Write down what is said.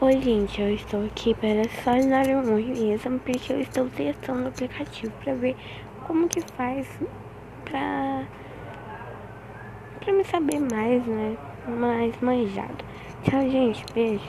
Oi, gente, eu estou aqui para só dar um oi mesmo, porque eu estou testando o aplicativo para ver como que faz pra, para me saber mais, né? Mais manjado. Tchau, gente, beijo.